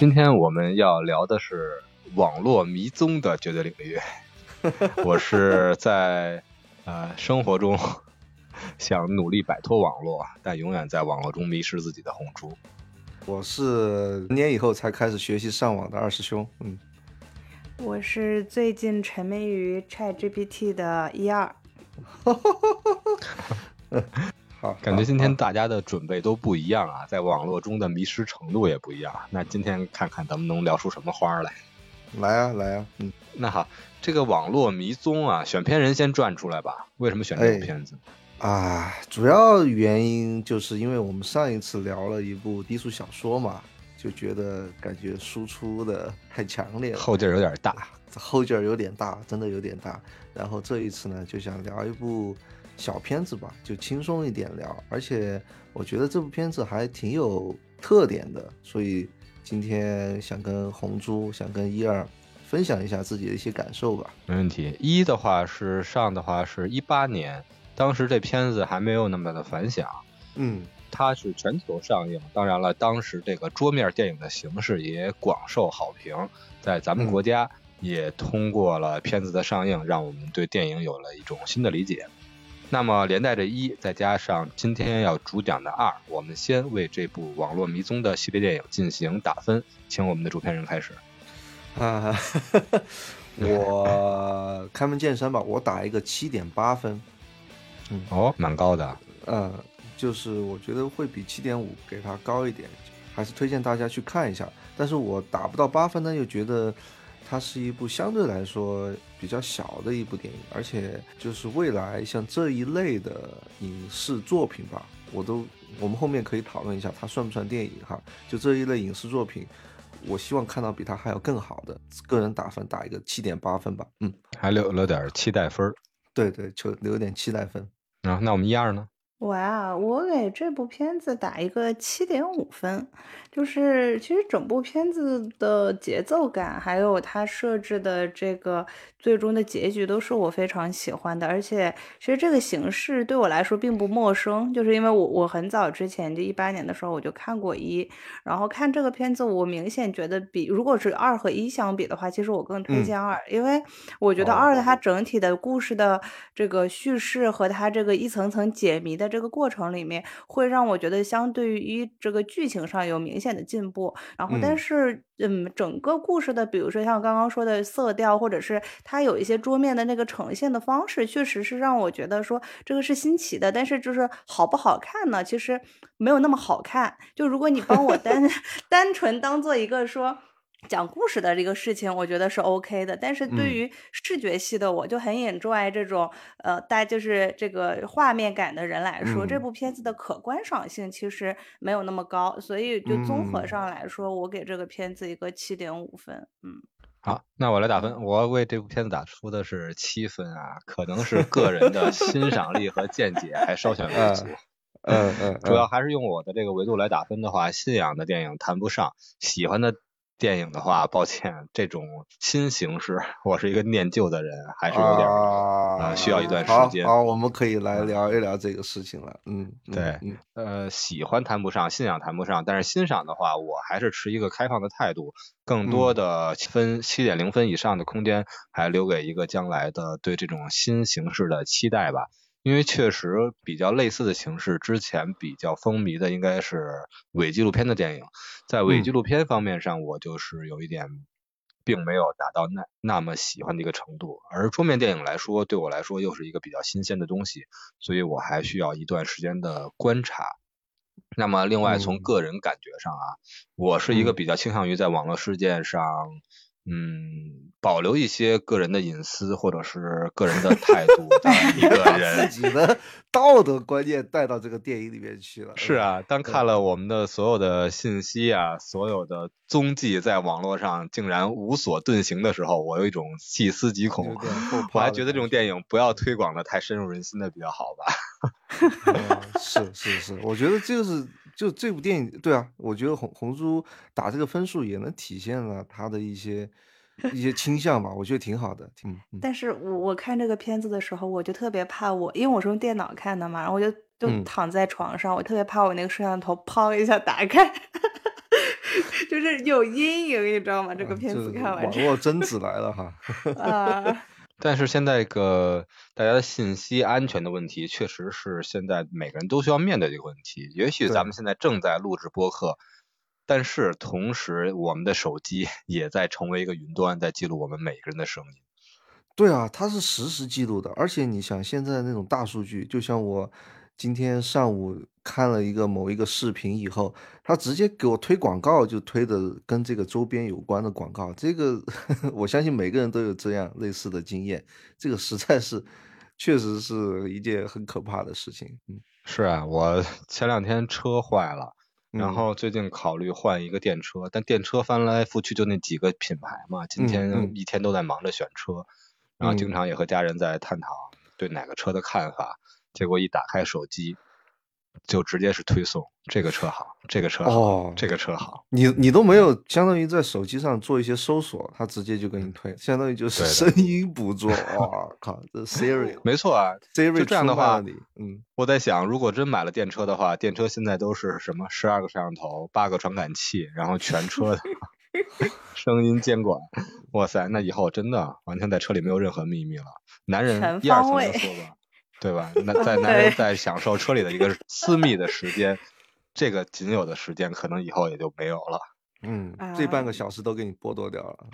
今天我们要聊的是网络迷踪的绝对领域。我是在呃生活中想努力摆脱网络，但永远在网络中迷失自己的红猪。我是年以后才开始学习上网的二师兄。嗯，我是最近沉迷于 ChatGPT 的一二。好，感觉今天大家的准备都不一样啊，在网络中的迷失程度也不一样。那今天看看咱们能聊出什么花儿来。来啊来啊，嗯，那好，这个网络迷踪啊，选片人先转出来吧。为什么选这哎部片子？啊，主要原因就是因为我们上一次聊了一部低俗小说嘛，就觉得感觉输出的太强烈了，后劲儿有点大。后劲儿有点大，真的有点大。然后这一次呢，就想聊一部小片子吧，就轻松一点聊。而且我觉得这部片子还挺有特点的，所以今天想跟红猪，想跟一二分享一下自己的一些感受吧。没问题。一的话是上的话是一八年，当时这片子还没有那么的反响，嗯它是全球上映。当然了，当时这个桌面电影的形式也广受好评，在咱们嗯国家也通过了片子的上映，让我们对电影有了一种新的理解。那么连带着一，再加上今天要主讲的二，我们先为这部网络迷踪的系列电影进行打分，请我们的主片人开始。啊，我开门见山吧，我打一个七点八分。嗯哦，蛮高的。呃，就是我觉得会比七点五给它高一点，还是推荐大家去看一下。但是我打不到八分呢，又觉得它是一部相对来说比较小的一部电影，而且就是未来像这一类的影视作品吧，我都我们后面可以讨论一下它算不算电影哈。就这一类影视作品，我希望看到比它还要更好的。个人打分打一个七点八分吧，嗯，还留了点期待分儿对对，就留点期待分。啊。那我们一二呢？我呀，我给这部片子打一个七点五分，就是其实整部片子的节奏感，还有它设置的这个最终的结局，都是我非常喜欢的。而且其实这个形式对我来说并不陌生，就是因为我我很早之前就一八年的时候我就看过一，然后看这个片子，我明显觉得比如果是二和一相比的话，其实我更推嗯荐二，因为我觉得哦二的它整体的故事的这个叙事和它这个一层层解谜的这个过程里面，会让我觉得相对于一这个剧情上有明显的进步。然后，但嗯是嗯，整个故事的，比如说像刚刚说的色调，或者是它有一些桌面的那个呈现的方式，确实是让我觉得说这个是新奇的。但是就是好不好看呢？其实没有那么好看。就如果你帮我单 单纯当做一个说。讲故事的这个事情，我觉得是 OK 的，但是对嗯于视觉系的，我就很 enjoy 这种呃，带就是这个画面感的人来说，这嗯部片子的可观赏性其实没有那么高，所以就综合嗯上来说，我给这个片子一个七点五分。嗯，好，那我来打分，我为这部片子打出的是七分啊，可能是个人的欣赏力和见解还稍显不足。嗯嗯，主要还是用我的这个维度来打分的话，信仰的电影谈不上，喜欢的电影的话，抱歉，这种新形式，我是一个念旧的人，还是有点儿、啊呃需要一段时间。好，我们可以来聊一聊这个事情了。嗯，嗯对嗯呃，喜欢谈不上，信仰谈不上，但是欣赏的话，我还是持一个开放的态度，更多嗯的分七点零分以上的空间，还留给一个将来的对这种新形式的期待吧。因为确实比较类似的形式，之前比较风靡的应该是伪纪录片的电影，在伪嗯。纪录片方面上，我就是有一点并没有达到那那么喜欢的一个程度，而桌面电影来说，对我来说又是一个比较新鲜的东西，所以我还需要一段时间的观察。那么，另外从嗯。个人感觉上啊，我是一个嗯。比较倾向于在网络世界上，嗯，保留一些个人的隐私或者是个人的态度 的一个把人自。己的道德观念带到这个电影里面去了。是啊，当看了我们的所有的信息啊，所有的踪迹在网络上竟然无所遁形的时候，我有一种细思极恐。我还觉得这种电影不要推广的太深入人心的比较好吧。嗯是是是，我觉得就是就这部电影，对啊，我觉得红红猪打这个分数也能体现了他的一些一些倾向吧，我觉得挺好的，挺嗯但是我我看这个片子的时候，我就特别怕我，因为我是用电脑看的嘛，然后我就就嗯躺在床上，我特别怕我那个摄像头砰一下打开，就是有阴影，你知道吗？这个片子看完网络贞 子来了哈。啊，但是现在个大家的信息安全的问题，确实是现在每个人都需要面对的一个问题。也许咱们现在正在录制播客，但是同时我们的手机 也在成为一个云端，在记录我们每个人的声音。对啊，它是实时记录的，而且你想现在那种大数据，就像我今天上午看了一个某一个视频以后，他直接给我推广告，就推的跟这个周边有关的广告。这个 我相信每个人都有这样类似的经验，这个实在是确实是一件很可怕的事情。嗯，是啊，我前两天车坏了，然后最近考虑换一个电车，但电车翻来覆去就那几个品牌嘛，今天一天都在忙着选车。然后经常也和家人在探讨对哪个车的看法，结果一打开手机，就直接是推送这个车好，这个车好，这个车好。你你都没有相当于在手机上做一些搜索，它直接就给你推，相当于就是声音捕捉。哇靠，这 Siri 没错啊，Siri 这样的话，嗯，我在想，如果真买了电车的话，电车现在都是什么十二个摄像头，八个传感器，然后全车的。声音监管，哇塞，那以后真的完全在车里没有任何秘密了。男人一二层的说吧，对吧？那 在男人在享受车里的一个私密的时间，这个仅有的时间，可能以后也就没有了。嗯，这半个小时都给你剥夺掉了。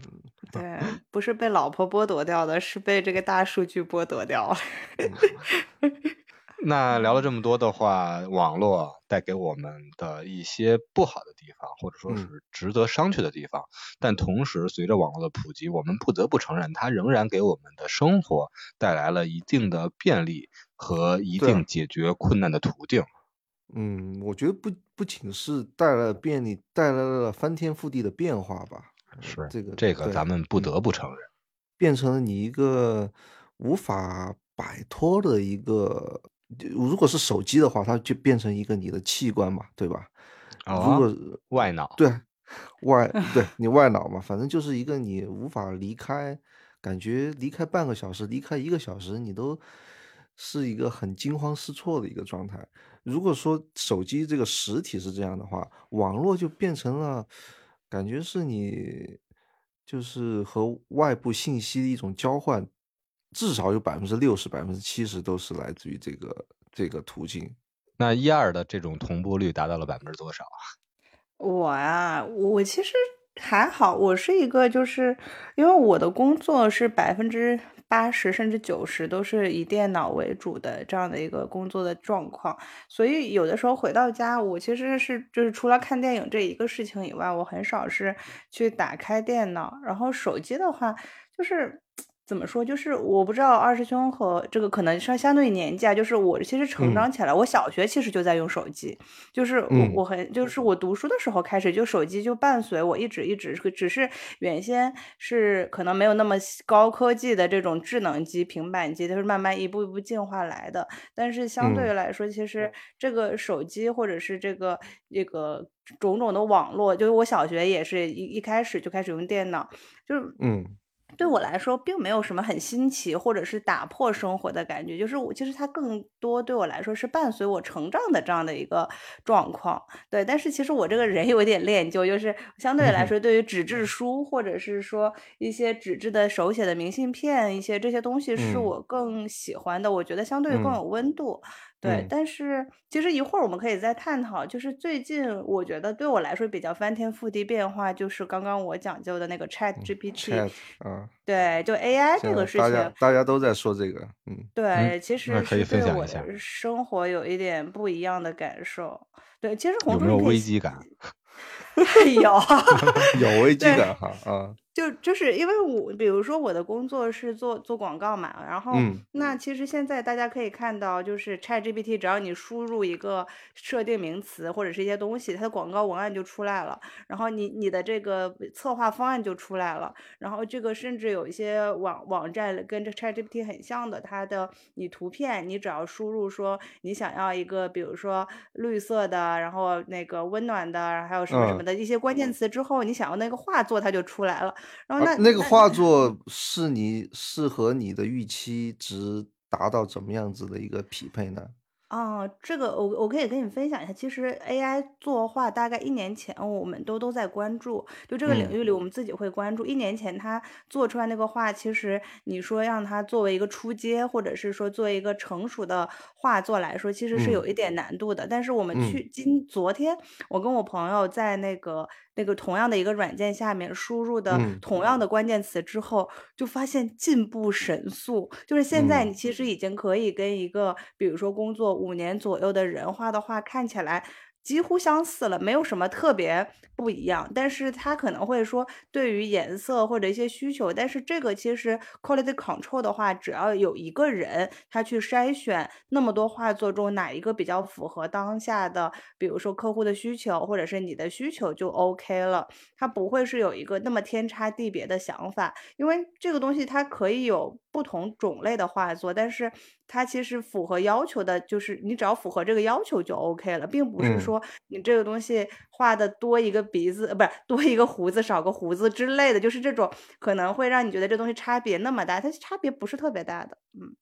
对，不是被老婆剥夺掉的，是被这个大数据剥夺掉了。那聊了这么多的话，网络带给我们的一些不好的地方，或者说是值得商榷的地方，但同时随着网络的普及，我们不得不承认，它仍然给我们的生活带来了一定的便利和一定解决困难的途径。嗯，我觉得不不仅是带来了便利，带来了翻天覆地的变化吧。是这个，这个咱们不得不承认，变成了你一个无法摆脱的一个。如果是手机的话，它就变成一个你的器官嘛，对吧？如果外脑，对外对你外脑嘛，反正就是一个你无法离开，感觉离开半个小时，离开一个小时，你都是一个很惊慌失措的一个状态。如果说手机这个实体是这样的话，网络就变成了感觉是你就是和外部信息的一种交换。至少有百分之六十、百分之七十都是来自于这个这个途径。那一二的这种同步率达到了百分之多少啊？我啊，我其实还好，我是一个就是因为我的工作是百分之八十甚至九十都是以电脑为主的这样的一个工作的状况，所以有的时候回到家，我其实是就是除了看电影这一个事情以外，我很少是去打开电脑，然后手机的话就是。怎么说？就是我不知道二师兄和这个可能相相对年纪啊，就是我其实成长起来，我小学其实就在用手机，就是我我很就是我读书的时候开始，就手机就伴随我一直一直，只是原先是可能没有那么高科技的这种智能机、平板机，它是慢慢一步一步进化来的。但是相对来说，其实这个手机或者是这个这个种种的网络，就是我小学也是一一开始就开始用电脑，就是嗯。对我来说，并没有什么很新奇或者是打破生活的感觉，就是我其实它更多对我来说是伴随我成长的这样的一个状况。对，但是其实我这个人有点恋旧，就是相对来 说，对于纸质书或者是说一些纸质的手写的明信片，一些这些东西是我更喜欢的，我觉得相对更有温度。对，但是其实一会儿我们可以再探讨。就是最近我觉得对我来说比较翻天覆地变化，就是刚刚我讲究的那个 Chat GPT。嗯，对，就 AI 这个事情，大家大家都在说这个。嗯，对，其实是对我生活有一点不一样的感受。对，其实有没有危机感？有，有危机感哈啊。就就是因为我，比如说我的工作是做做广告嘛，然后那其实现在大家可以看到，就是 ChatGPT，只要你输入一个设定名词或者是一些东西，它的广告文案就出来了，然后你你的这个策划方案就出来了，然后这个甚至有一些网网站跟这 ChatGPT 很像的，它的你图片你只要输入说你想要一个，比如说绿色的，然后那个温暖的，还有什么什么的一些关键词之后，你想要那个画作它就出来了。然后那那个画作是你适合你的预期值达到怎么样子的一个匹配呢？啊，这个我我可以跟你分享一下。其实 AI 作画大概一年前，我们都都在关注，就这个领域里，我们自己会关注。一年前他做出来那个画，其实你说让他作为一个出阶，或者是说作为一个成熟的画作来说，其实是有一点难度的。但是我们去今昨天，我跟我朋友在那个。那个同样的一个软件下面输入的同样的关键词之后，就发现进步神速。就是现在你其实已经可以跟一个，比如说工作五年左右的人画的画，看起来。几乎相似了，没有什么特别不一样。但是他可能会说，对于颜色或者一些需求，但是这个其实 quality control 的话，只要有一个人他去筛选那么多画作中哪一个比较符合当下的，比如说客户的需求或者是你的需求就 OK 了。他不会是有一个那么天差地别的想法，因为这个东西它可以有不同种类的画作，但是它其实符合要求的，就是你只要符合这个要求就 OK 了，并不是说。你这个东西画的多一个鼻子，呃，不是多一个胡子，少个胡子之类的，就是这种可能会让你觉得这东西差别那么大，它差别不是特别大的。嗯，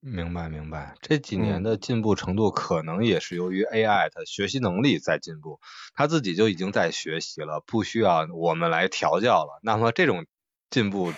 明白明白。这几年的进步程度，可能也是由于 AI 它学习能力在进步，它自己就已经在学习了，不需要我们来调教了。那么这种进步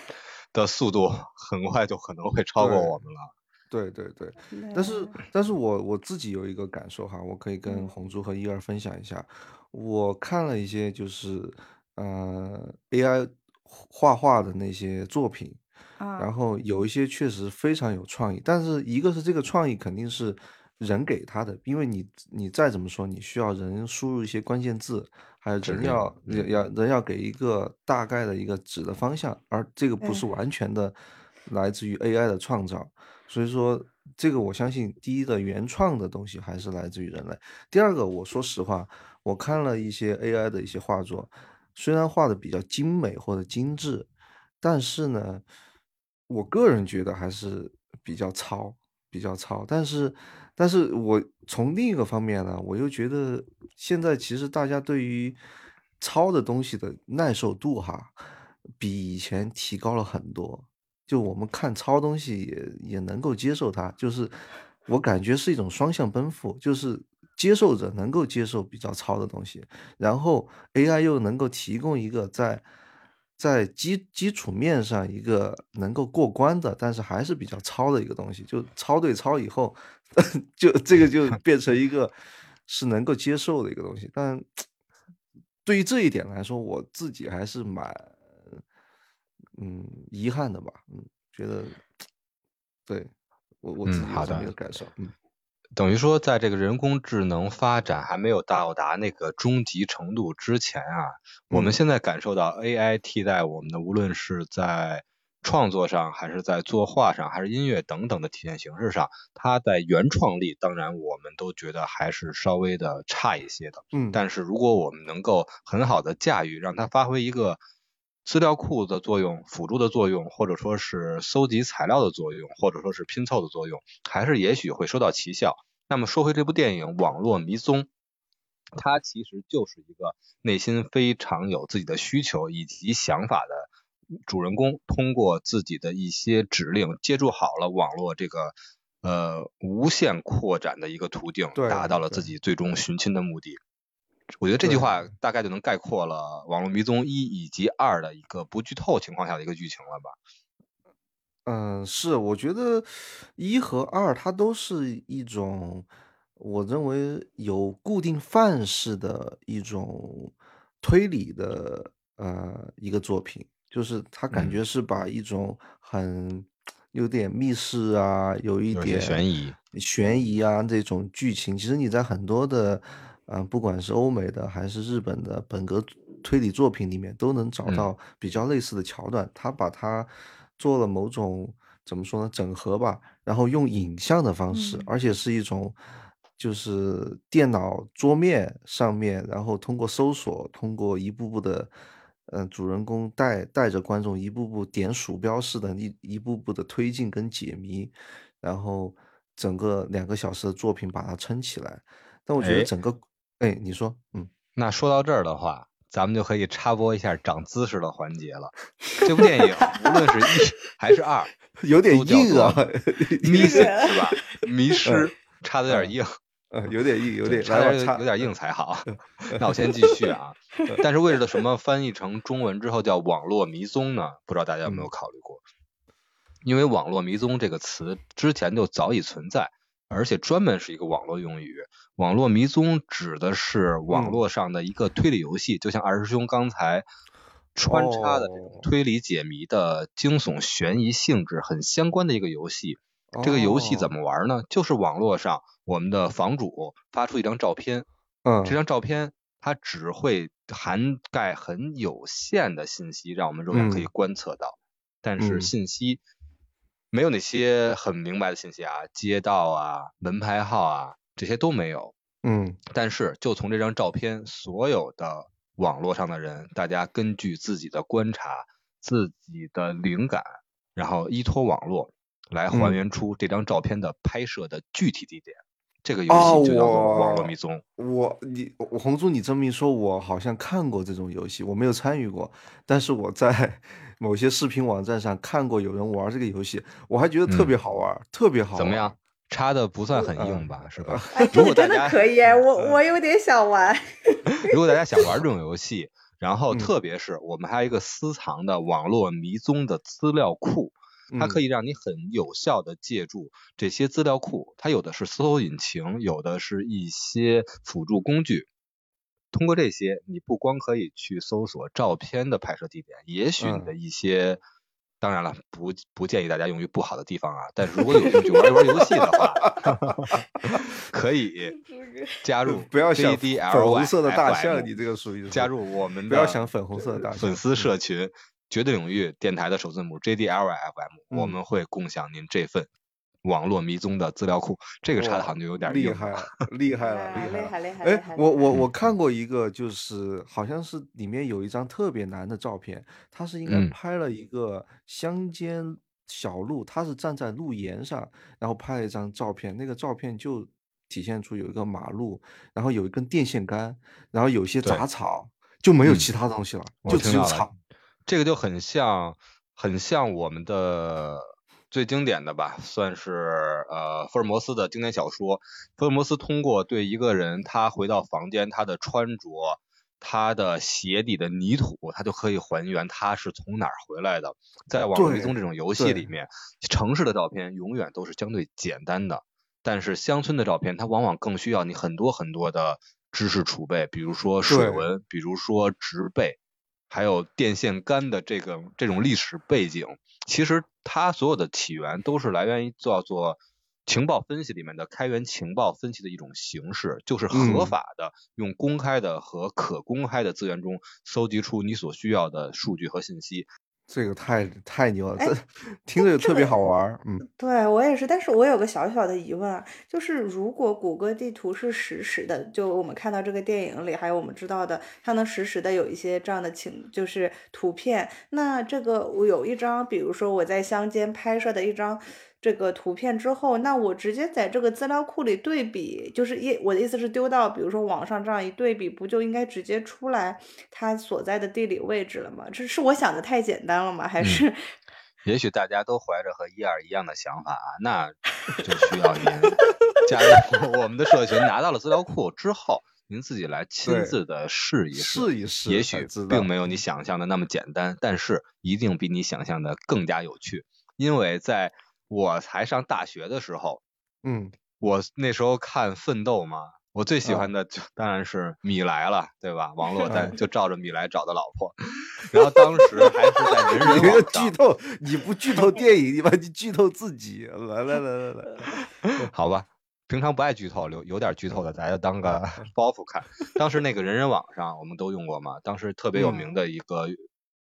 的速度，很快就可能会超过我们了。对对对，但是但是我我自己有一个感受哈，我可以跟红珠和一二分享一下。我看了一些就是呃 AI 画画的那些作品，然后有一些确实非常有创意，但是一个是这个创意肯定是人给他的，因为你你再怎么说，你需要人输入一些关键字，还有人要要人要给一个大概的一个指的方向，而这个不是完全的来自于 AI 的创造。所以说，这个我相信，第一个原创的东西还是来自于人类。第二个，我说实话，我看了一些 AI 的一些画作，虽然画的比较精美或者精致，但是呢，我个人觉得还是比较糙，比较糙。但是，但是我从另一个方面呢，我又觉得现在其实大家对于糙的东西的耐受度哈，比以前提高了很多。就我们看糙东西也也能够接受它，就是我感觉是一种双向奔赴，就是接受者能够接受比较糙的东西，然后 AI 又能够提供一个在在基基础面上一个能够过关的，但是还是比较糙的一个东西，就超对超以后，就这个就变成一个是能够接受的一个东西。但对于这一点来说，我自己还是蛮。嗯，遗憾的吧，嗯，觉得，对我我自己有这么一个感受，嗯，等于说，在这个人工智能发展还没有到达那个终极程度之前啊，我们现在感受到 AI 替代我们的，无论是在创作上，还是在作画上，还是音乐等等的体现形式上，它在原创力，当然我们都觉得还是稍微的差一些的，嗯，但是如果我们能够很好的驾驭，让它发挥一个。资料库的作用、辅助的作用，或者说是搜集材料的作用，或者说是拼凑的作用，还是也许会收到奇效。那么说回这部电影《网络迷踪》，它其实就是一个内心非常有自己的需求以及想法的主人公，通过自己的一些指令，接触好了网络这个呃无限扩展的一个途径，达到了自己最终寻亲的目的。我觉得这句话大概就能概括了《网络迷踪一》以及二的一个不剧透情况下的一个剧情了吧？嗯，是，我觉得一和二它都是一种我认为有固定范式的一种推理的呃一个作品，就是它感觉是把一种很有点密室啊，有一点悬疑悬疑啊这种剧情，其实你在很多的。嗯，不管是欧美的还是日本的本格推理作品里面，都能找到比较类似的桥段。他把它做了某种怎么说呢，整合吧，然后用影像的方式，而且是一种就是电脑桌面上面，然后通过搜索，通过一步步的，嗯，主人公带带着观众一步步点鼠标式的一一步步的推进跟解谜，然后整个两个小时的作品把它撑起来。但我觉得整个。哎，你说，嗯，那说到这儿的话，咱们就可以插播一下长姿势的环节了。这部电影 无论是一还是二，有点硬啊，迷失 是吧？迷失，插的有点硬，呃，有点硬，有点来吧，插的有有点硬才好。那我先继续啊。但是为了什么翻译成中文之后叫网络迷踪呢？不知道大家有没有嗯考虑过？因为网络迷踪这个词之前就早已存在，而且专门是一个网络用语。网络迷踪指的是网嗯络上的一个推理游戏，就像二师兄刚才穿插的这种哦推理解谜的惊悚悬疑性质很相关的一个游戏。这个游戏怎么？玩呢？就是网络上我们的房主发出一张照片，嗯，这张照片它只会涵盖很有限的信息，让我们肉眼可以嗯观测到，但是嗯信息没有那些很明白的信息啊，街道啊、门牌号啊这些都没有。嗯但是就从这张照片，所有的网络上的人，大家根据自己的观察、自己的灵感，然后依托网络来还嗯原出这张照片的拍摄的具体地点。这个游哦戏就叫做网络迷踪。我你我红猪，你这么一说，我好像看过这种游戏，我没有参与过，但是我在某些视频网站上看过有人玩这个游戏，我还觉得特别好玩，特别好玩。嗯怎么样？？插的不算很硬吧，是吧？哎，这个真的可以，我我有点想玩。如果大家想玩这 种游戏，然后嗯特别是我们还有一个私藏的网络迷踪的资料库，它可以，以让你很有效的借助这些资料库，它有的是搜索引擎，有的是一些辅助工具。通过这些，你不光可以去搜索照片的拍摄地点，也许你的嗯一些，当然了，不不建议大家用于不好的地方啊。但是如果有兴趣玩一玩游戏的话，可以加入不要想粉红色的大象，你这个属于加入我们的不要想粉红色的大象粉丝社群绝对领域电台的首字母 JDLY FM，、我嗯们会共享您这份网络迷踪的资料库。这个查的好像就有点厉害了。厉害了，哎厉害了。厉害厉害哎，我我嗯我看过一个，就是好像是里面有一张特别难的照片，他是应该嗯拍了一个乡间小路，他是站在路沿上，然后拍了一张照片，那个照片就体现出有一个马路，然后有一根电线杆，然后有一些杂草，就没有嗯其他东西了，我就只有草。这个就很像，很像我们的最经典的吧，算是呃福尔摩斯的经典小说。福尔摩斯通过对一个人他回到房间，他的穿着，他的鞋底的泥土，他就可以还原他是从哪儿回来的。在网络迷踪这种游戏里面，城市的照片永远都是相对简单的，但是乡村的照片，它往往更需要你很多很多的知识储备，比如说水文，比如说植被。还有电线杆的这个这种历史背景，其实它所有的起源都是来源于叫做情报分析里面的开源情报分析的一种形式，就是合嗯法的用公开的和可公开的资源中搜集出你所需要的数据和信息。这个太太牛了，哎 这听着就特别好玩儿。嗯，对我也是，但是我有个小小的疑问啊，就是如果谷歌地图是实时的，就我们看到这个电影里，还有我们知道的，它能实时的有一些这样的情，就是图片，那这个我有一张，比如说我在乡间拍摄的一张这个图片之后，那我直接在这个资料库里对比，就是一我的意思是丢到比如说网上这样一对比，不就应该直接出来它所在的地理位置了吗？这是我想的太简单了吗？还嗯是？也许大家都怀着和一二一样的想法啊，那就需要您 加入我们的社群，拿到了资料库之后，您自己来亲自的试一试一试也许并没有你想象的那么简单，但是一定比你想象的更加有趣。因为在我才上大学的时候，嗯，我那时候看《奋斗》嘛，我最喜啊欢的就当然是米莱了，对吧？王珞 丹嗯就照着米莱找的老婆，然后当时还是在人人网上剧，透，你不剧透电影，你把你剧透自己。来来来来来，好吧，平常不爱剧透，有有点剧透的，咱就当个 包袱看。当时那个人人网上我们都用过嘛，当时特别有名的一个、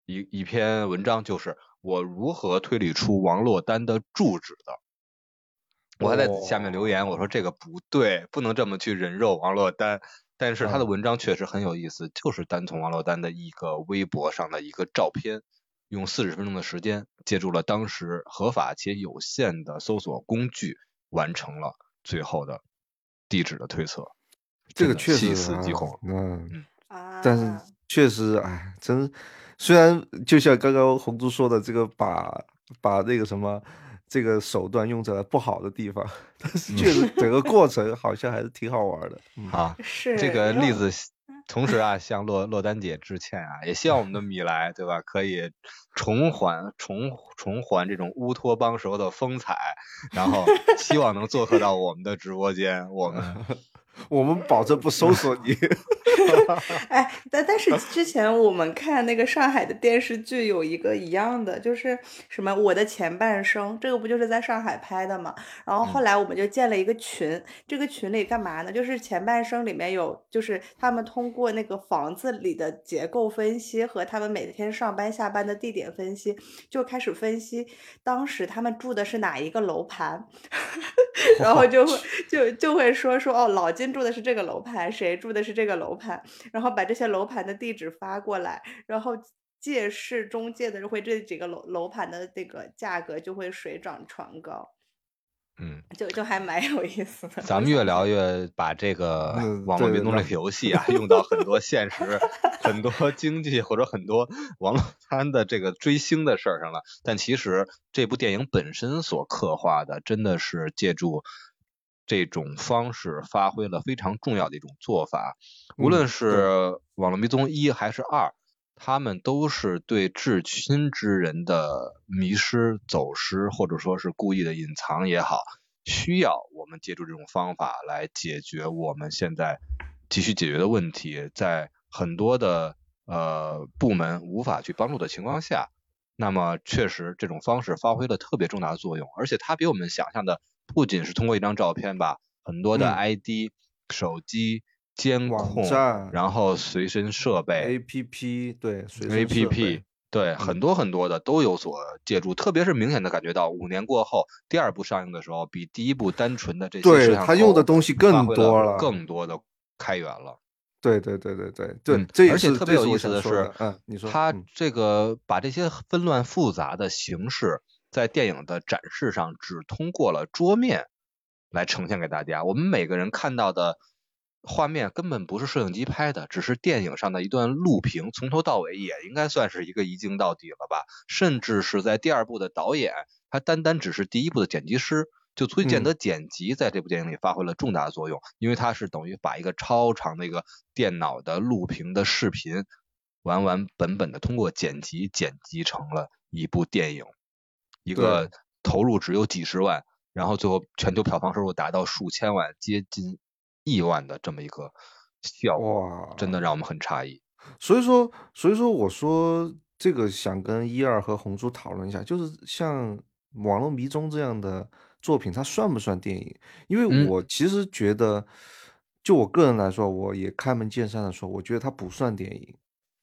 一一篇文章就是我如何推理出王珞丹的住址的。我还在下面留言，我说这个不对，不能这么去人肉王珞丹。但是他的嗯文章确实很有意思，就是单从王珞丹的一个微博上的一个照片，用四十分钟的时间，借助了当时合法且有限的搜索工具，完成了最后的地址的推测。这个确实细思极啊恐。嗯，啊，但是确实，哎，真虽然就像刚刚红珠说的，这个把把那个什么这个手段用在了不好的地方，但是确实整个 过程好像还是挺好玩的。啊，是这个例子，同时啊，向洛洛丹姐致歉啊，也希望我们的米莱，对吧，可以重还重重还这种乌托邦时候的风采，然后希望能做客到我们的直播间，我们 我们保证不搜索你。哎，但但是之前我们看那个上海的电视剧有一个一样的，就是什么我的前半生，这个不就是在上海拍的嘛？然后后来我们就建了一个群，这个群里干嘛呢？就是前半生里面有，就是他们通过那个房子里的结构分析和他们每天上班下班的地点分析，就开始分析当时他们住的是哪一个楼盘，然后就会 就就会说说哦，老金住的是这个楼盘，谁住的是这个楼盘，然后把这些楼盘的地址发过来，然后借势中介的就会这几个楼楼盘的这个价格就会水涨船高，嗯，就就还蛮有意思的。咱们越聊越把这个嗯网络运动这个游戏啊，用到很多现实、很多经济或者很多网络餐的这个追星的事儿上了。但其实这部电影本身所刻画的，真的是借助这种方式发挥了非常重要的一种做法。无论嗯是《网络迷踪一》还是二，他们都是对至亲之人的迷失、走失，或者说是故意的隐藏也好，需要我们借助这种方法来解决我们现在急需解决的问题，在很多的呃部门无法去帮助的情况下，那么确实这种方式发挥了特别重大的作用，而且它比我们想象的不仅是通过一张照片吧，很多的嗯 ID、手机监控，然后随身设备 A P P 对随身，APP 对，嗯很多很多的都有所借助，特别是明显的感觉到五年过后，第二部上映的时候，比第一部单纯的这些摄对像它用的东西更多了更多的开源了。对对对对对对，嗯这而且特别有意思的是嗯，你说它嗯这个把这些纷乱复杂的形式在电影的展示上只通过了桌面来呈现给大家，我们每个人看到的画面根本不是摄影机拍的，只是电影上的一段录屏，从头到尾也应该算是一个一镜到底了吧？甚至是在第二部的导演，他单单只是第一部的剪辑师，就足以见嗯得剪辑在这部电影里发挥了重大作用，因为他是等于把一个超长的一个电脑的录屏的视频，完完本本的通过剪辑剪辑成了一部电影，一个投入只有几十万，然后最后全球票房收入达到数千万，接近亿万的这么一个效果，哇，真的让我们很诧异。所以说，所以说我说这个想跟一二和红猪讨论一下，就是像《网络迷踪》这样的作品，它算不算电影？因为嗯我其实觉得，就我个人来说，我也开门见山的说，我觉得它不算电影。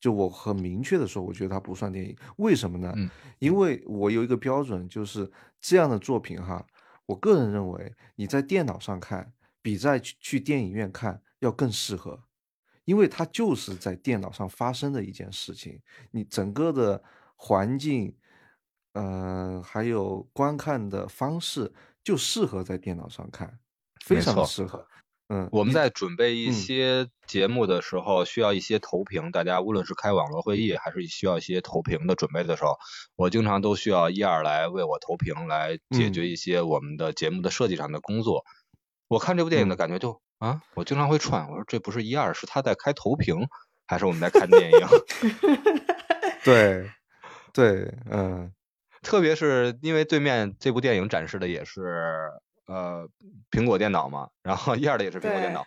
就我很明确的说，我觉得它不算电影。为什么呢？嗯因为我有一个标准，就是这样的作品哈，我个人认为你在电脑上看，比在去去电影院看要更适合。因为它就是在电脑上发生的一件事情，你整个的环境，呃，还有观看的方式，就适合在电脑上看，非常适合。嗯，我们在准备一嗯些节目的时候，需要一些投屏。大家无论是开网络会议，还是需要一些投屏的准备的时候，我经常都需要一二来为我投屏，来解决嗯一些我们的节目的设计上的工作。我看这部电影的嗯感觉就啊，我经常会串，我说这不是一二，是他在开投屏，还是我们在看电影？对对，嗯特别是因为对面这部电影展示的也是呃苹果电脑嘛，然后 一二的也是苹果电脑，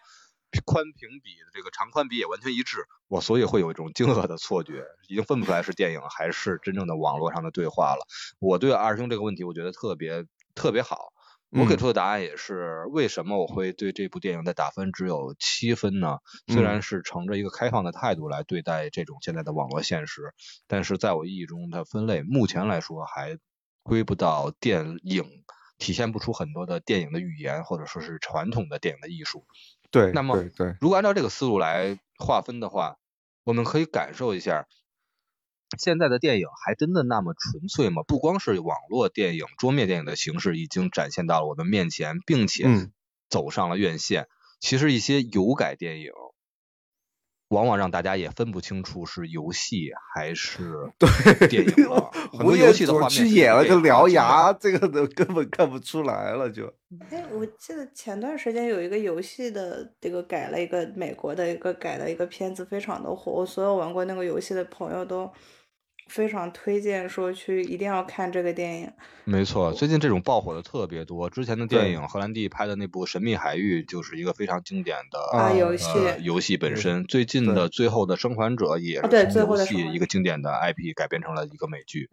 宽屏比的这个长宽比也完全一致，我所以会有一种惊愕的错觉，已经分不出来是电影还是真正的网络上的对话了。我对二师兄这个问题，我觉得特别特别好。我给嗯出的答案也是为什么我会对这部电影的打分只有七分呢？虽然嗯是乘着一个开放的态度来对待这种现在的网络现实，但是在我意义中的分类，目前来说还归不到电影，体现不出很多的电影的语言，或者说是传统的电影的艺术。对，那么对对，如果按照这个思路来划分的话，我们可以感受一下，现在的电影还真的那么纯粹吗？不光是网络电影、桌面电影的形式已经展现到了我们面前，并且嗯走上了院线，其实一些有改电影，往往让大家也分不清楚是游戏还是 对电影了。很多游戏的画面去演了个獠牙，这个都根本看不出来了，就哎，我记得前段时间有一个游戏的这个改了一个美国的一个改了一个片子，非常的火，我所有玩过那个游戏的朋友都非常推荐说去一定要看这个电影。没错，最近这种爆火的特别多。之前的电影荷兰弟拍的那部《神秘海域》就是一个非常经典的啊游戏呃游戏本身。最近的《最后的生还者》也是从游戏最后的一个经典的 IP 改编成了一个美剧。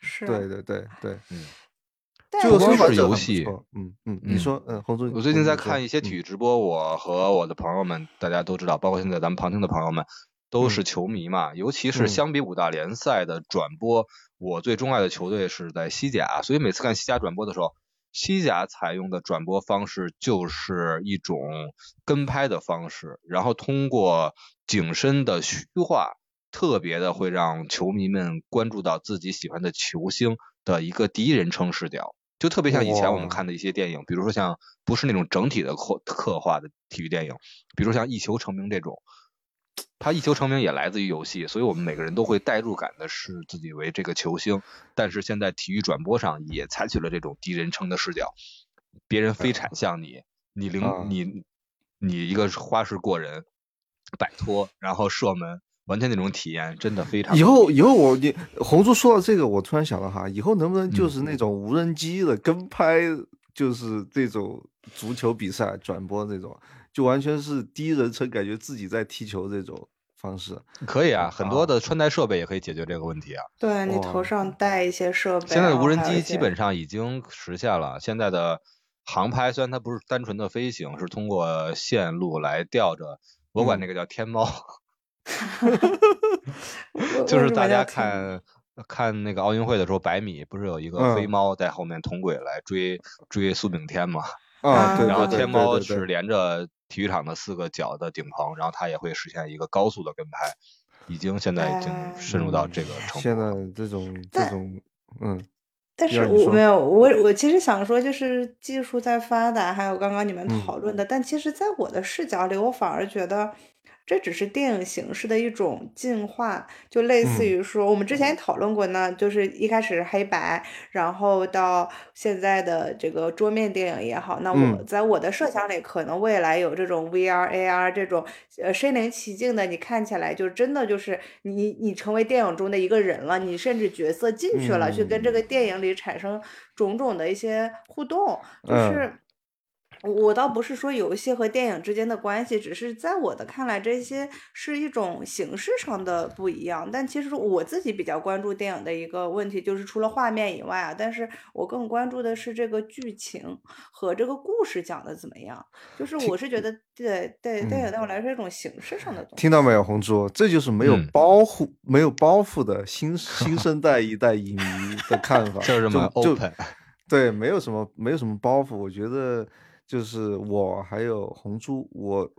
是，对对对对，嗯，但这个不光生还者很不是游戏嗯嗯，嗯你说，嗯，红猪，我最近在看一些体嗯育直播，我和我的朋友们，大家都知道，包括现在咱们旁听的朋友们，都是球迷嘛。尤其是嗯相比五大联赛的转播，我最钟爱的球队是在西甲，所以每次看西甲转播的时候，西甲采用的转播方式就是一种跟拍的方式，然后通过景深的虚化，特别的会让球迷们关注到自己喜欢的球星的一个第一人称视角。就特别像以前我们看的一些电影，比如说像不是那种整体的刻刻画的体育电影，比如像《一球成名》这种，它一球成名也来自于游戏，所以我们每个人都会代入感的视自己为这个球星。但是现在体育转播上也采取了这种第一人称的视角，别人飞铲向你，你零、啊你你一个花式过人，摆脱，然后射门，完全那种体验真的非常。以后以后我你红猪说到这个，我突然想到哈，以后能不能嗯就是那种无人机的跟拍，就是这种足球比赛转播这种，就完全是第一人称，感觉自己在踢球这种方式。可以啊，很多啊的穿戴设备也可以解决这个问题啊。对你头上戴一些设备，现在的无人机基本上已经实现了。现在的航拍虽然它不是单纯的飞行，是通过线路来吊着，我管嗯那个叫天猫，为就是大家看看那个奥运会的时候，百米不是有一个飞嗯猫在后面同轨来追追苏炳添嘛？啊对，然后天猫是连着体育场的四个角的顶棚，然后它也会实现一个高速的跟拍，已经现在已经哎深入到这个程度现。在这种这种，嗯，但是我没有，我我其实想说，就是技术在发达，还有刚刚你们嗯讨论的，但其实在我的视角里，我反而觉得这只是电影形式的一种进化，就类似嗯。于说，我们之前也讨论过呢，就是一开始是黑白，然后到现在的这个桌面电影也好，那我嗯。在我的设想里，可能未来有这种 VR、AR 这种呃身临其境的，你看起来就真的就是你你成为电影中的一个人了，你甚至角色进去了，去跟这个嗯。电影里产生种种的一些互动，就嗯。是。我倒不是说游戏和电影之间的关系，只是在我的看来，这些是一种形式上的不一样。但其实我自己比较关注电影的一个问题，就是除了画面以外啊，但是我更关注的是这个剧情和这个故事讲的怎么样。就是我是觉得，对对，电影对我来说是一种形式上的东西。嗯听到没有，红猪？这就是没有嗯包袱、没有包袱的新新生代一代影迷的看法，就是这么就 open，对，没有什么没有什么包袱。我觉得就是我还有红猪，我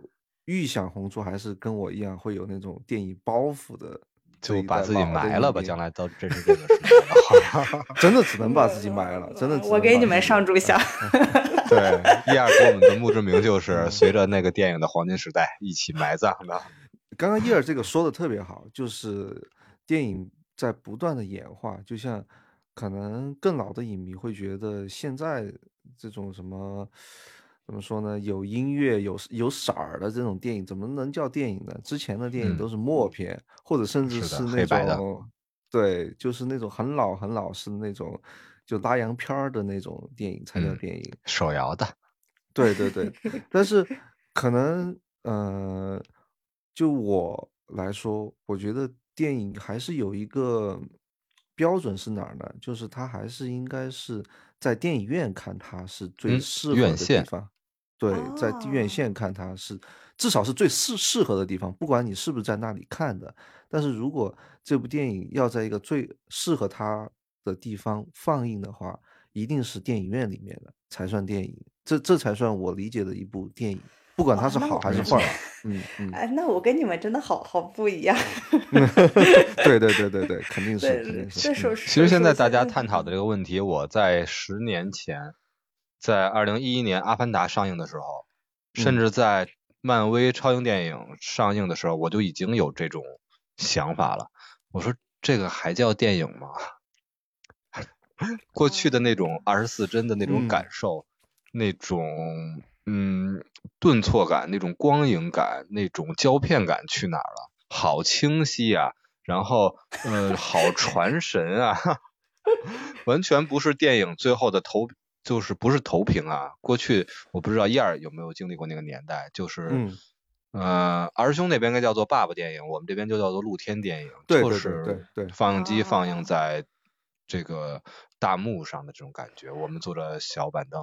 预想红猪还是跟我一样会有那种电影包袱的就把自己埋了吧，将来 到真是这个时。真的只能把自己埋了，真的只能我给你们上炷香。对，一二给我们的墓志铭就是随着那个电影的黄金时代一起埋葬的。刚刚叶儿这个说的特别好，就是电影在不断的演化，就像可能更老的影迷会觉得现在这种什么怎么说呢，有音乐有有色儿的这种电影怎么能叫电影呢？之前的电影嗯都是默片，或者甚至是那种对，就是那种很老很老式的那种就拉洋片儿的那种电影才叫嗯电影。手摇的，对对对，但是可能呃，就我来说，我觉得电影还是有一个标准是哪儿呢？就是它还是应该是在电影院看它是最嗯适合的地方。对，在院哦线看它是至少是最适适合的地方，不管你是不是在那里看的。但是如果这部电影要在一个最适合它的地方放映的话，一定是电影院里面的才算电影，这这才算我理解的一部电影，不管它是好还是坏。嗯嗯，哎，那我跟你们真的好好不一样。对对对对对，肯定是肯定是。这首嗯其实现在大家探讨的这个问题，我在十年前，在二零一一年《阿凡达》上映的时候，甚嗯至在漫威超英电影上映的时候，我就已经有这种想法了。我说这个还叫电影吗？过去的那种二十四帧的那种感受，那种嗯顿挫感，那种光影感，那种胶片感去哪儿了？好清晰啊，然后呃好传神啊，完全不是电影最后的投，就是不是投屏啊。过去我不知道燕儿有没有经历过那个年代，就是呃儿兄那边应该叫做爸爸电影，我们这边就叫做露天电影，就是放映机放映在这个。大幕上的这种感觉，我们坐着小板凳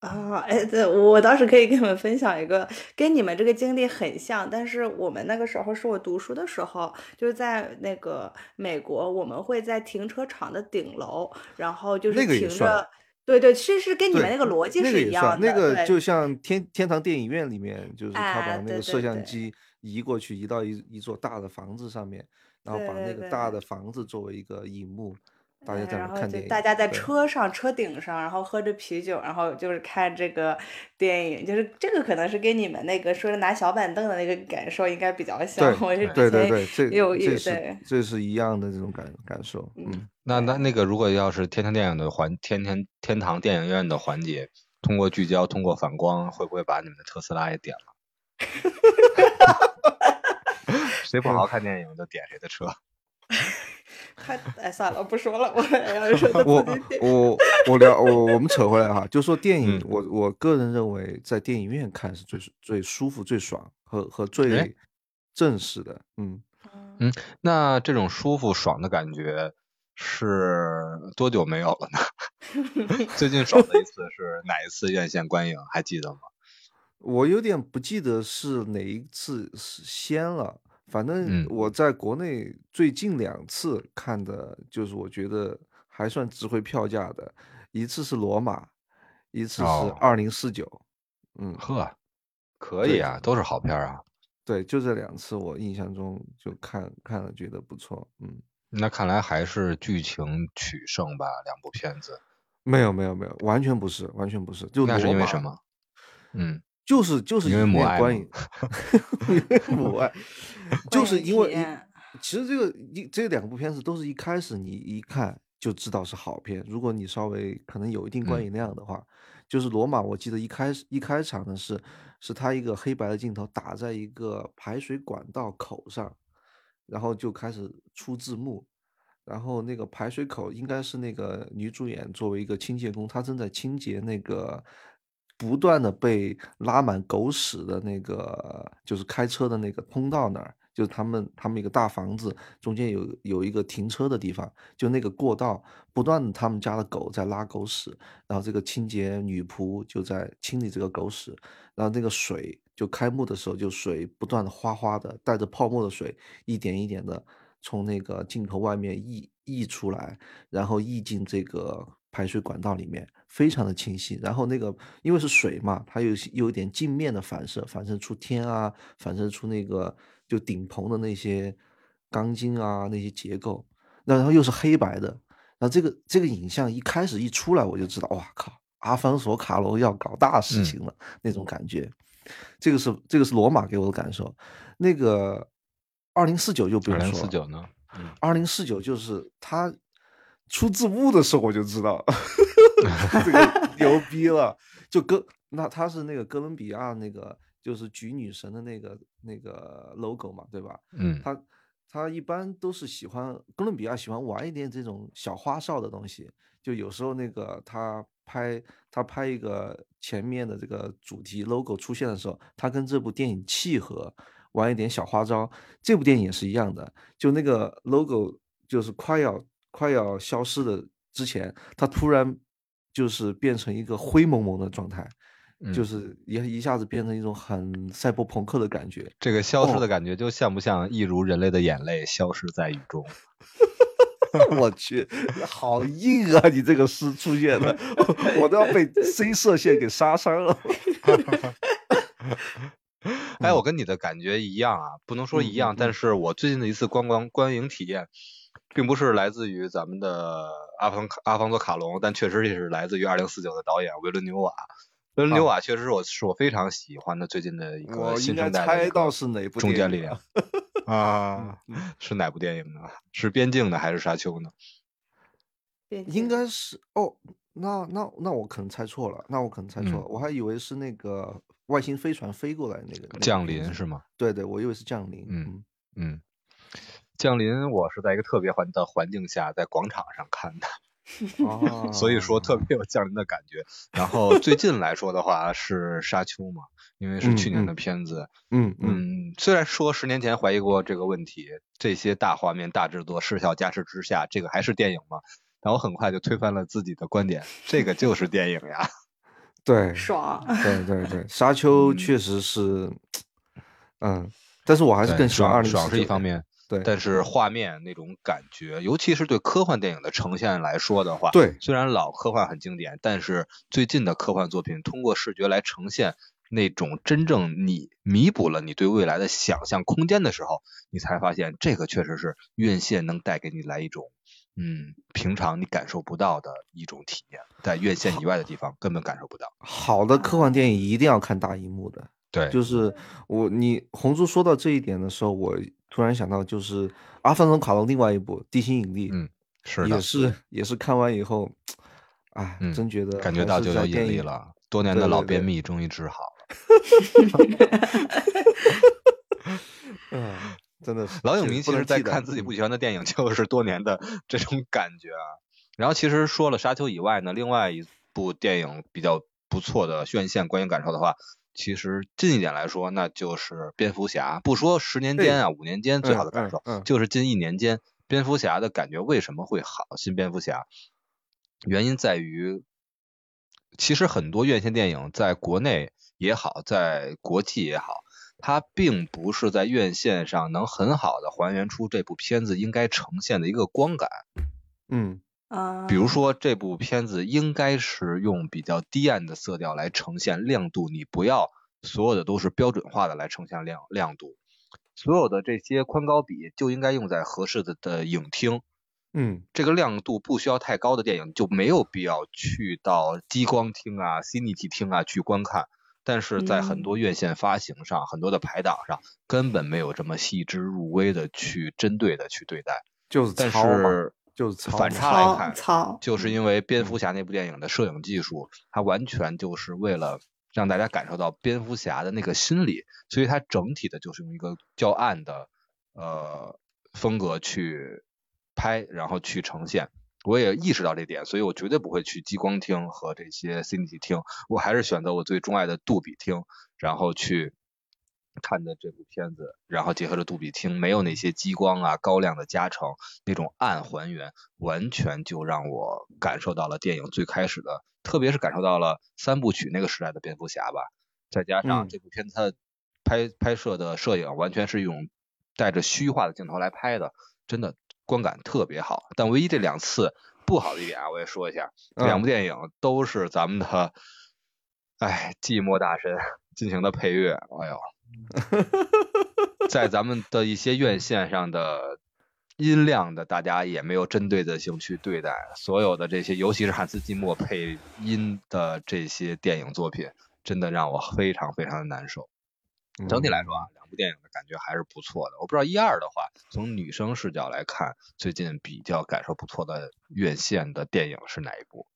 啊，哎，对，我倒是可以跟你们分享一个跟你们这个经历很像，但是我们那个时候是我读书的时候，就是在那个美国，我们会在停车场的顶楼，然后就是停着，对对，其实是跟你们那个逻辑是一样的，那个就像天天堂电影院里面，就是他把那个摄像机移过去，移到一一座大的房子上面，然后把那个大的房子作为一个荧幕。大家在看电影大家在车上车顶上，然后喝着啤酒，然后就是看这个电影，就是这个可能是跟你们那个说拿小板凳的那个感受应该比较像。对对对对，这有这是这是一样的这种感感受。嗯，那那那个如果要是天堂电影的环天天天堂电影院的环节，通过聚焦，通过反光，会不会把你们的特斯拉也点了？谁不好好看电影就点谁的车。太哎，算了，不说了。我要 说我我我聊我我们扯回来哈，就说电影，我我个人认为在电影院看是最最舒服、最爽和和最正式的。嗯嗯，那这种舒服爽的感觉是多久没有了呢？最近爽的一次 是哪一次院线观影？还记得吗？我有点不记得是哪一次是先了。反正我在国内最近两次看的，就是我觉得还算值回票价的，一次是罗马，一次是二零四九。嗯，呵，可以啊，都是好片啊。对，就这两次，我印象中就看看了，觉得不错。嗯，那看来还是剧情取胜吧，两部片子。没有没有没有，完全不是，完全不是。就那是因为什么？嗯。就是就是因为母爱，母爱，就是因为，其实这个一这两部片子都是一开始你一看就知道是好片。如果你稍微可能有一定观影量的话，就是罗马，我记得一开始一开场的是是他一个黑白的镜头打在一个排水管道口上，然后就开始出字幕，然后那个排水口应该是那个女主演作为一个清洁工，她正在清洁那个。不断的被拉满狗屎的那个，就是开车的那个通道那儿，就是他们他们一个大房子中间有有一个停车的地方，就那个过道，不断的他们家的狗在拉狗屎，然后这个清洁女仆就在清理这个狗屎，然后那个水就开幕的时候就水不断的哗哗的带着泡沫的水一点一点的从那个镜头外面溢溢出来，然后溢进这个排水管道里面。非常的清晰，然后那个因为是水嘛，它有有一点镜面的反射，反射出天啊，反射出那个就顶棚的那些钢筋啊那些结构，那然后又是黑白的，然后这个这个影像一开始一出来，我就知道，哇靠，阿方索卡罗要搞大事情了那种感觉，这个是这个是罗马给我的感受，那个二零四九就不用说，二零四九呢，二零四九就是他出字幕的时候我就知道。这个牛逼了，就哥，那他是那个哥伦比亚那个就是举女神的那个那个 logo 嘛，对吧？嗯，他他一般都是喜欢哥伦比亚喜欢玩一点这种小花哨的东西，就有时候那个他拍他拍一个前面的这个主题 logo 出现的时候，他跟这部电影契合，玩一点小花招。这部电影也是一样的，就那个 logo 就是快要快要消失的之前，他突然。就是变成一个灰蒙蒙的状态，就是一一下子变成一种很赛博朋克的感觉。这个消失的感觉就像不像一如人类的眼泪消失在雨中？我去，好硬啊！你这个诗出现的，我都要被 C 射线给杀伤了。哎，我跟你的感觉一样啊，不能说一样，但是我最近的一次观光观影体验。并不是来自于咱们的阿方阿方索卡隆，但确实也是来自于二零四九的导演维伦纽瓦。维伦纽瓦确实是我是我非常喜欢的最近的一个我应该新生代的一个猜到是哪部中坚力电影了量 啊，是哪部电影呢？是边境的还是沙丘呢？边应该是哦，那那那我可能猜错了，那我可能猜错了，嗯我还以为是那个外星飞船飞过来那个那个降临是吗？对对，我以为是降临。嗯嗯，嗯，降临我是在一个特别环的环境下，在广场上看的，哦，所以说特别有降临的感觉。然后最近来说的话是沙丘嘛，因为是去年的片子，嗯嗯嗯，虽然说十年前怀疑过这个问题，这些大画面、大制作、视效加持之下，这个还是电影吗？但我很快就推翻了自己的观点，这个就是电影呀。对爽。对对对，沙丘嗯确实是，嗯，但是我还是更喜欢二零爽爽是一方面，对，但是画面那种感觉，尤其是对科幻电影的呈现来说的话，对虽然老科幻很经典，但是最近的科幻作品通过视觉来呈现那种真正你弥补了你对未来的想象空间的时候，你才发现这个确实是院线能带给你来一种。嗯，平常你感受不到的一种体验，在院线以外的地方根本感受不到。好的科幻电影一定要看大荧幕的。对，就是我你红叔说到这一点的时候，我突然想到，就是阿凡达卡隆另外一部《地心引力》，嗯，是的，也是也是看完以后，哎，嗯真觉得感觉到就有引力了。多年的老便秘终于治好了。嗯，真的是老影迷其实，在看自己不喜欢的电影，就是多年的这种感觉啊。然后其实说了《沙丘》以外呢，另外一部电影比较不错的院线观影感受的话，其实近一点来说，那就是《蝙蝠侠》。不说十年间啊、五年间最好的感受，就是近一年间蝙蝠侠的感觉为什么会好？新蝙蝠侠原因在于，其实很多院线电影在国内也好，在国际也好，它并不是在院线上能很好的还原出这部片子应该呈现的一个光感。嗯啊，比如说，这部片子应该是用比较低暗的色调来呈现亮度，你不要所有的都是标准化的来呈现亮亮度，所有的这些宽高比就应该用在合适的的影厅。嗯这个亮度不需要太高的电影就没有必要去到激光厅啊、CINITY 厅啊去观看。但是在很多院线发行上、很多的排档上，根本没有这么细致入微的去针对的去对待。就是但是就是反差来看，糙，就是因为蝙蝠侠那部电影的摄影技术，它完全就是为了让大家感受到蝙蝠侠的那个心理，所以它整体的就是用一个较暗的呃风格去拍，然后去呈现。我也意识到这点，所以我绝对不会去激光厅和这些 CINITY 厅，我还是选择我最钟爱的杜比厅，然后去看的这部片子，然后结合着杜比听没有那些激光啊、高亮的加成，那种暗还原，完全就让我感受到了电影最开始的，特别是感受到了三部曲那个时代的蝙蝠侠吧。再加上嗯这部片子它拍拍摄的摄影完全是用带着虚化的镜头来拍的，真的观感特别好。但唯一这两次不好的一点啊，我也说一下，这两嗯部电影都是咱们的，哎，寂寞大神进行的配乐，哎呦。在咱们的一些院线上的音量的，大家也没有针对性去对待所有的这些，尤其是汉斯季默配音的这些电影作品，真的让我非常非常的难受。整体来说啊，两部电影的感觉还是不错的。我不知道一二的话，从女生视角来看，最近比较感受不错的院线的电影是哪一部？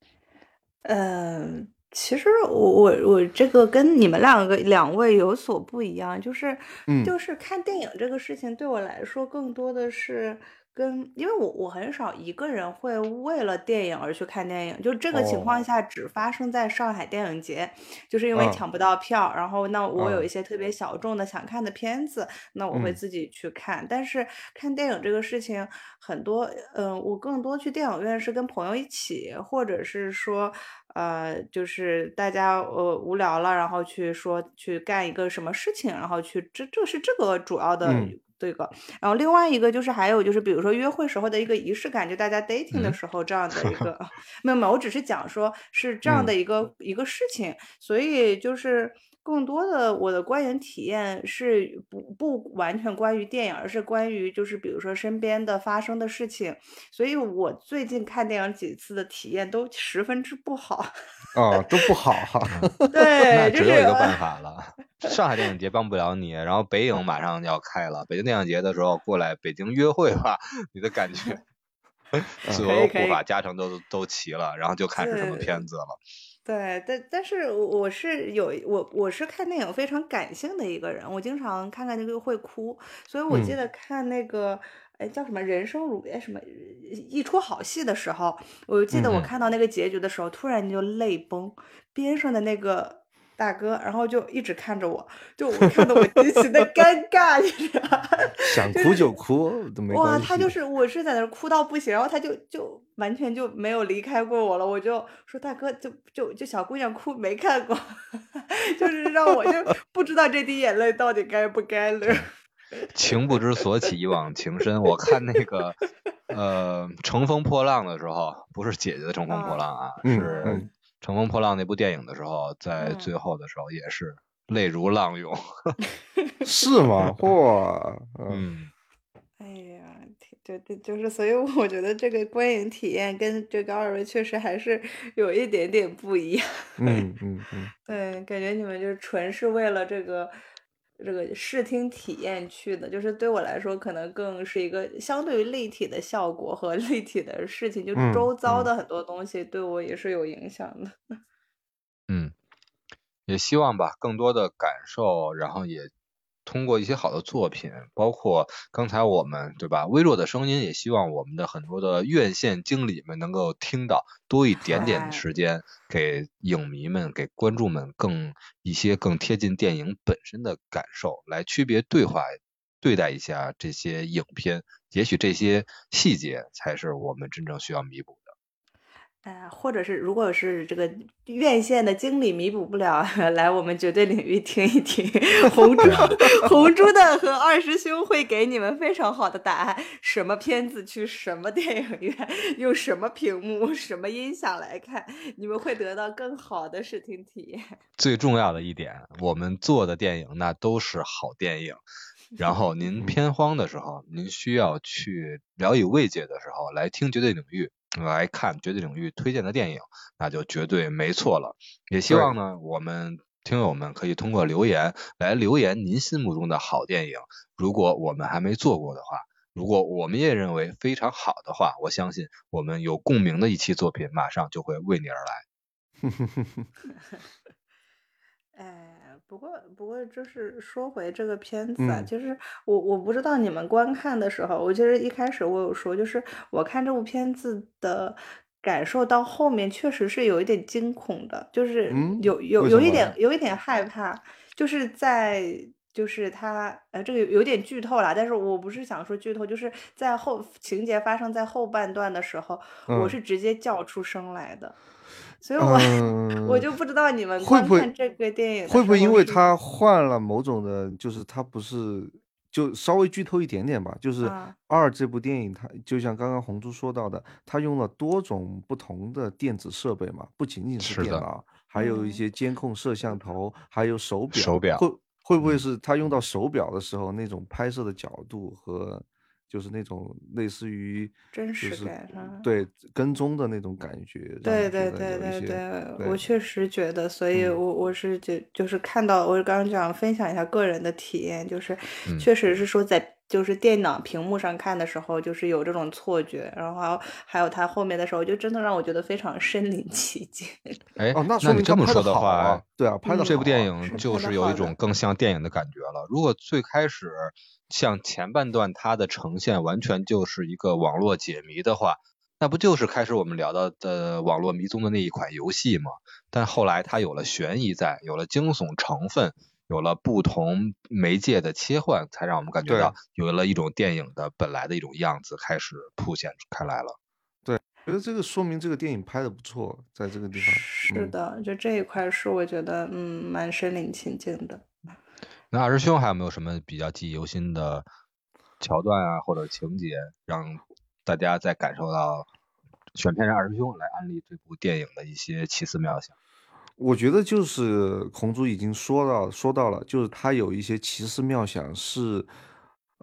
呃，其实我我我这个跟你们两个两位有所不一样，就是嗯。就是看电影这个事情对我来说，更多的是跟，因为我我很少一个人会为了电影而去看电影，就这个情况哦。下只发生在上海电影节，就是因为嗯。抢不到票，然后那我有嗯。一些特别小众的想看的片子，那我会嗯。自己去看。但是看电影这个事情，很多，嗯、我更多去电影院是跟朋友一起，或者是说，呃，就是大家呃无聊了，然后去说去干一个什么事情，然后去这这是这个主要的嗯这个。然后另外一个就是还有就是比如说约会时候的一个仪式感，就大家 dating 的嗯时候这样的一个，没有没有，我只是讲说是这样嗯的一个、一个事情，所以就是更多的我的观影体验是不不完全关于电影，而是关于就是比如说身边的发生的事情。所以我最近看电影几次的体验都十分之不好。哦，都不好哈。对，那就是只有一个办法 了，上海电影节帮不了你，然后北影马上要开了，北京电影节的时候过来北京约会吧，你的感觉，所有护法加成都都齐了，然后就看是什么片子了。对，但但是我是有我我是看电影非常感性的一个人，我经常看看那个会哭，所以我记嗯得看那个。哎，叫什么？人生如哎什么？一出好戏的时候，我就记得我看到那个结局的时候，突然就泪崩。边上的那个大哥，然后就一直看着我，就我看得我极其的尴尬，你知道吗？想哭就哭都没哇，关系。他就是我是在那儿哭到不行，然后他就就完全就没有离开过我了。我就说大哥，就就就小姑娘哭没看过，就是让我就 不知道这滴眼泪到底该不该流。情不知所起，一往情深。我看那个呃《乘风破浪》的时候，不是姐姐的《乘风破浪》啊，嗯是嗯《乘风破浪》那部电影的时候，在嗯最后的时候也是泪如浪涌。是吗？嚯，嗯，嗯，哎呀，挺对对，就是所以我觉得这个观影体验跟这个二位确实还是有一点点不一样。嗯嗯嗯，对，感觉你们就是纯是为了这个这个视听体验去的，就是对我来说，可能更是一个相对于立体的效果和 立体的事情，就嗯周遭嗯的很多东西对我也是有影响的。嗯，也希望吧，更多的感受，然后也通过一些好的作品，包括刚才我们对吧，微弱的声音，也希望我们的很多的院线经理们能够听到，多一点点时间给影迷们、给观众们更一些更贴近电影本身的感受，来区别对话。对待一下这些影片，也许这些细节才是我们真正需要弥补的。哎，或者是如果是这个院线的经理弥补不了，来我们绝对领域听一听，红猪 红猪的和二师兄会给你们非常好的答案。什么片子去什么电影院，用什么屏幕、什么音响来看，你们会得到更好的视听体验。最重要的一点，我们做的电影那都是好电影。然后您偏荒的时候，您需要去聊以慰藉的时候，来听绝对领域，来看绝对领域推荐的电影，那就绝对没错了。也希望呢，我们听友们可以通过留言来留言您心目中的好电影。如果我们还没做过的话，如果我们也认为非常好的话，我相信我们有共鸣的一期作品马上就会为你而来。哎，不过不过，就是说回这个片子啊，嗯。就是我我不知道你们观看的时候，我其实一开始我有说，就是我看这部片子的感受到后面确实是有一点惊恐的，就是嗯有有有一点有一点害怕，就是在。就是他，呃，这个有有点剧透啦，但是我不是想说剧透，就是在后情节发生在后半段的时候，我嗯。是直接叫出声来的，所以我、我嗯就不知道你们会不会看这个电影会不会因为他换了某种的，就是他不是就稍微剧透一点点吧，就是啊。二这部电影，它就像刚刚红猪说到的，它用了多种不同的电子设备嘛，不仅仅是电脑，还有一嗯。些监控摄像头，还有手表，手表。会会不会嗯。是他用到手表的时候那种拍摄的角度和就是那种类似于真实感上对。跟踪的那种感觉，让对对对对对，我确实觉得，所以嗯。我我是就就是看到，我刚刚想分享一下个人的体验，就是嗯确实是说在就是电脑屏幕上看的时候，就是有这种错觉，然后还有它后面的时候，就真的让我觉得非常身临其境。哎，哦，那说你这么说的话啊，，对啊，拍的嗯这部电影就是有一种更像电影的感觉了。如果最开始像前半段它的呈现完全就是一个网络解谜的话，那不就是开始我们聊到的网络迷踪的那一款游戏吗？但后来它有了悬疑在，有了惊悚成分，有了不同媒介的切换，才让我们感觉到有了一种电影的本来的一种样子开始凸显开来了。对觉得这个说明这个电影拍的不错，在这个地方，嗯是的，就这一块是我觉得嗯蛮身临其境的。那二师兄还有没有什么比较记忆犹新的桥段啊，或者情节，让大家再感受到选片人二师兄来安利这部电影的一些奇思妙想？我觉得就是红猪已经说到说到了，就是他有一些奇思妙想是，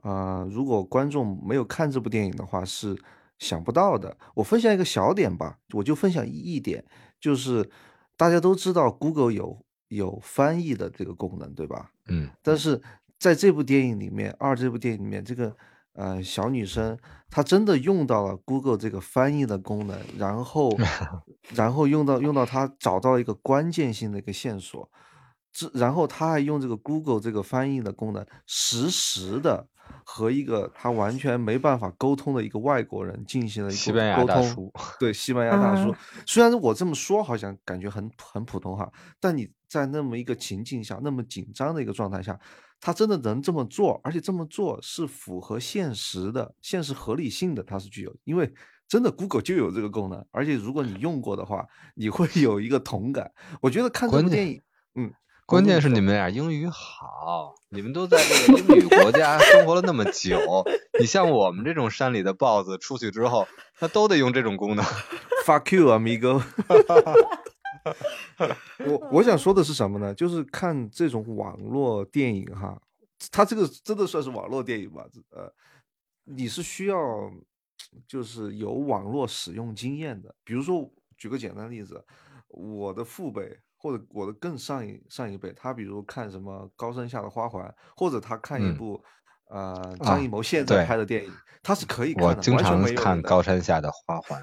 啊、如果观众没有看这部电影的话是想不到的。我分享一个小点吧，我就分享一一点，就是大家都知道 Google 有有翻译的这个功能，对吧？嗯，但是在这部电影里面，二这部电影里面，这个呃小女生她真的用到了 Google 这个翻译的功能，然后 然后用到用到她找到一个关键性的一个线索，这然后她还用这个 Google 这个翻译的功能，实时的和一个她完全没办法沟通的一个外国人进行了一个西班牙沟通对西班 牙大叔嗯，虽然我这么说好像感觉很很普通哈，但你在那么一个情境下，那么紧张的一个状态下，他真的能这么做，而且这么做是符合现实的、现实合理性的，它是具有，因为真的 Google 就有这个功能，而且如果你用过的话，你会有一个同感。我觉得看这部电影，嗯，关键是你们俩英语好，你们都在这个英语国家生活了那么久。你像我们这种山里的豹子，出去之后，那都得用这种功能。Fuck you, amigo 我我想说的是什么呢？就是看这种网络电影哈，它这个真的算是网络电影吧？呃，你是需要就是有网络使用经验的。比如说，举个简单的例子，我的父辈或者我的更上一上一辈，他比如看什么《高山下的花环》，或者他看一嗯部、呃啊张艺谋现在拍的电影，他是可以看的，我经常看《高山下的花环》，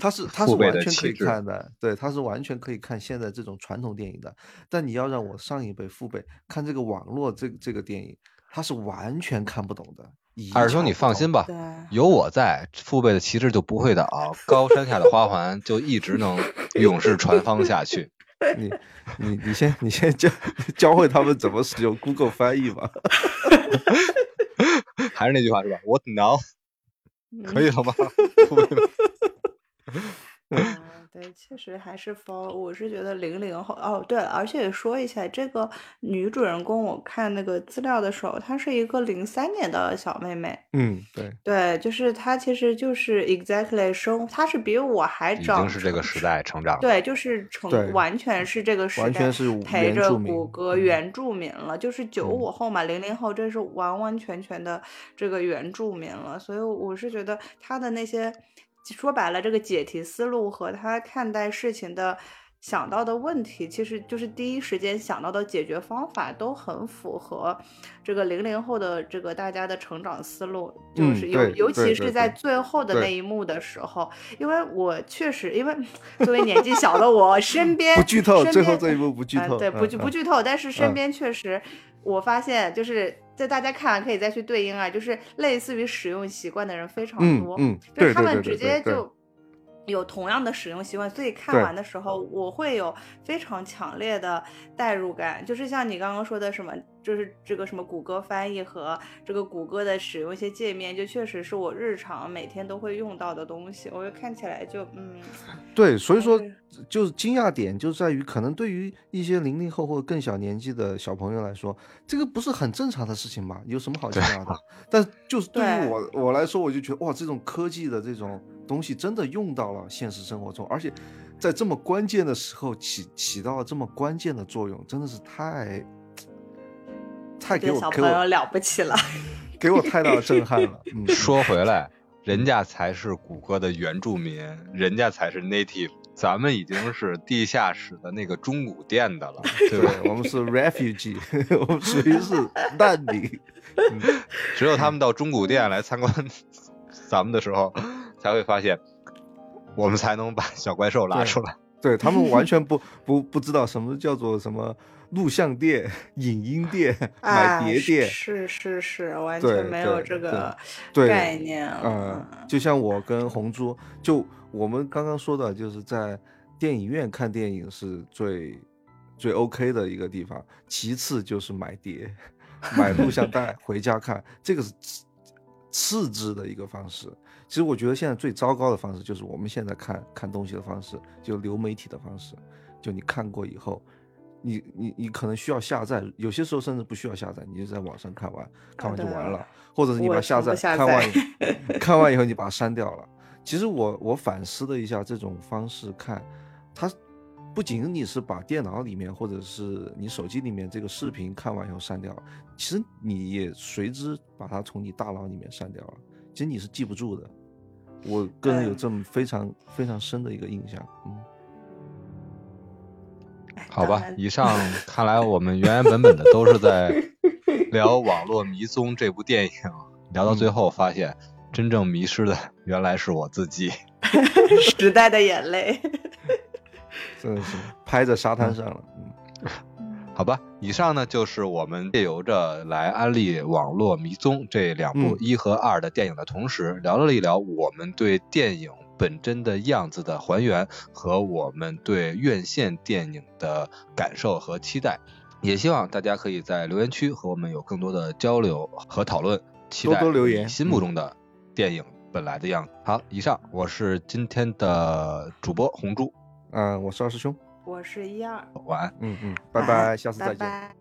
他是他是完全可以看的，对，他是完全可以看现在这种传统电影的。但你要让我上一辈父辈看这个网络这这个电影，他是完全看不懂的。二师兄，你放心吧，有我在，父辈的旗帜就不会倒，高山下的花环就一直能永世传芳下去。你你你先你先教 教会他们怎么使用 Google 翻译吧。还是那句话是吧？What now？可以了吗？父辈们 嗯，对，确实还是 for，我是觉得零零后哦，对了，而且也说一下，这个女主人公，我看那个资料的时候，她是一个零三年的小妹妹，嗯，对，对，就是她其实就是 exactly 生，她是比我还已长经是这个时代成长。对，就是成完全是这个时代完全是陪着原住民谷歌嗯。原住民了，就是九嗯。五后嘛，零零后，这是完完全全的这个原住民了，所以我是觉得她的那些说白了，这个解题思路和他看待事情的。想到的问题，其实就是第一时间想到的解决方法，都很符合这个零零后的这个大家的成长思路，就嗯是尤、对尤其是在最后的那一幕的时候，因为我确实，因为作为年纪小的我，身边不剧透，身边最后这一幕不剧透。嗯对，不剧嗯不剧透，但是身嗯边确实，我发现就是在大家看完可以再去对应啊，就是类似于使用习惯的人非常多，嗯嗯，对对就是他们直接就。有同样的使用习惯，所以看完的时候，我会有非常强烈的代入感，就是像你刚刚说的什么，就是这个什么谷歌翻译和这个谷歌的使用一些界面，就确实是我日常每天都会用到的东西，我就看起来就嗯，对，所以说就是惊讶点就在于，可能对于一些零零后或者更小年纪的小朋友来说，这个不是很正常的事情吧？有什么好惊讶的？但就是对于对我我来说，我就觉得哇，这种科技的这种东西真的用到了现实生活中，而且在这么关键的时候起起到了这么关键的作用，真的是太太给我给我朋友了不起了。给我太大的震撼了。嗯，说回来，人家才是谷歌的原住民，人家才是 native，咱们已经是地下室的那个中古店的了，对吧？对，我们是 refugee，我们属于是难民。嗯只有他们到中古店来参观咱们的时候，才会发现，我们才能把小怪兽拉出来。对他们完全不 不不知道什么叫做什么录像店、影音店、买啊碟店，是是是，完全没有这个概念。嗯，就像我跟红珠，就我们刚刚说的，就是在电影院看电影是最最 OK 的一个地方，其次就是买碟、买录像带 回家看，这个是次次之的一个方式。其实我觉得现在最糟糕的方式就是我们现在看看东西的方式，就流媒体的方式，就你看过以后。你你你可能需要下载，有些时候甚至不需要下载，你就在网上看完，看完就完了，或者是你把下载看完看完以后你把它删掉了。其实我我反思了一下这种方式看，它不仅你是把电脑里面或者是你手机里面这个视频看完以后删掉了，其实你也随之把它从你大脑里面删掉了。其实你是记不住的。我个人有这么非常非常深的一个印象，嗯。好吧，以上看来我们原原本本的都是在聊 《网络迷踪》这部电影，聊到最后发现，真正迷失的原来是我自己。时代的眼泪。真的是。拍在沙滩上了，嗯，好吧，以上呢就是我们借由着来安利《网络迷踪》这两部一和二的电影的同时，聊了一聊我们对电影本真的样子的还原和我们对院线电影的感受和期待，也希望大家可以在留言区和我们有更多的交流和讨论，期待多留言心目中的电影本来的样子。好，以上我是今天的主播红猪。嗯，我是二师兄，我是一二，晚安，嗯嗯，拜拜，下次再见。拜拜